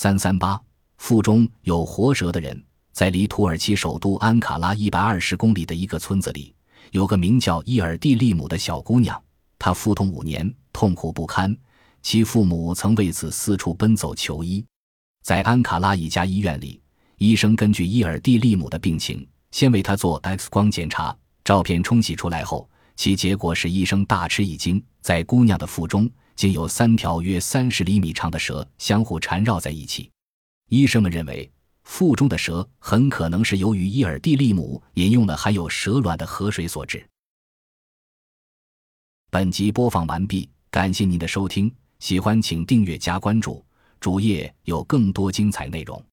三三八腹中有活蛇的人，在离土耳其首都安卡拉一百二十公里的一个村子里，有个名叫伊尔蒂利姆的小姑娘，她腹痛五年，痛苦不堪，其父母曾为此四处奔走求医。在安卡拉一家医院里，医生根据伊尔蒂利姆的病情，先为她做 X 光检查，照片冲洗出来后。其结果使医生大吃一惊，在姑娘的腹中竟有三条约三十厘米长的蛇相互缠绕在一起。医生们认为，腹中的蛇很可能是由于伊尔蒂利姆饮用了含有蛇卵的河水所致。本集播放完毕，感谢您的收听，喜欢请订阅加关注，主页有更多精彩内容。